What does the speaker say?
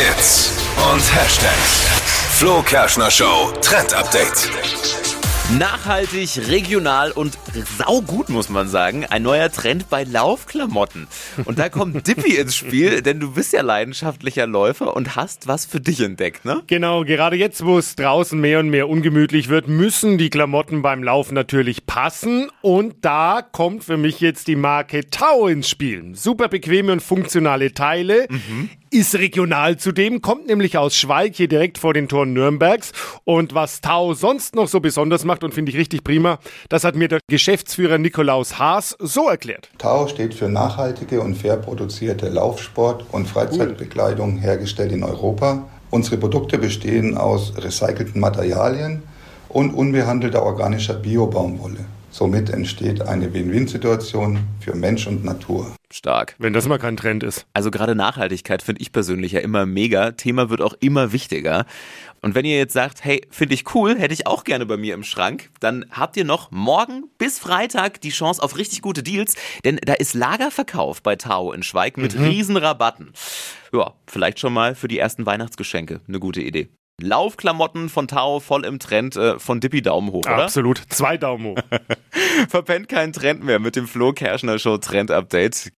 Hits und Hashtags. Flo Kerschner Show Trend Update. Nachhaltig, regional und saugut, muss man sagen. Ein neuer Trend bei Laufklamotten. Und da kommt Dippy ins Spiel, denn du bist ja leidenschaftlicher Läufer und hast was für dich entdeckt, ne? Genau, gerade jetzt, wo es draußen mehr und mehr ungemütlich wird, müssen die Klamotten beim Laufen natürlich passen. Und da kommt für mich jetzt die Marke Tau ins Spiel. Super bequeme und funktionale Teile. Mhm ist regional zudem, kommt nämlich aus Schweig, hier direkt vor den Toren Nürnbergs. Und was Tau sonst noch so besonders macht und finde ich richtig prima, das hat mir der Geschäftsführer Nikolaus Haas so erklärt. Tau steht für nachhaltige und fair produzierte Laufsport- und Freizeitbekleidung hergestellt in Europa. Unsere Produkte bestehen aus recycelten Materialien und unbehandelter organischer Biobaumwolle. Somit entsteht eine Win-Win-Situation für Mensch und Natur. Stark. Wenn das mal kein Trend ist. Also gerade Nachhaltigkeit finde ich persönlich ja immer mega. Thema wird auch immer wichtiger. Und wenn ihr jetzt sagt, hey, finde ich cool, hätte ich auch gerne bei mir im Schrank, dann habt ihr noch morgen bis Freitag die Chance auf richtig gute Deals, denn da ist Lagerverkauf bei Tau in Schweig mit mhm. Riesenrabatten. Ja, vielleicht schon mal für die ersten Weihnachtsgeschenke eine gute Idee. Laufklamotten von Tao voll im Trend, äh, von Dippy Daumen hoch, oder? Absolut, zwei Daumen hoch. Verpennt keinen Trend mehr mit dem Flo Kerschner Show Trend Update.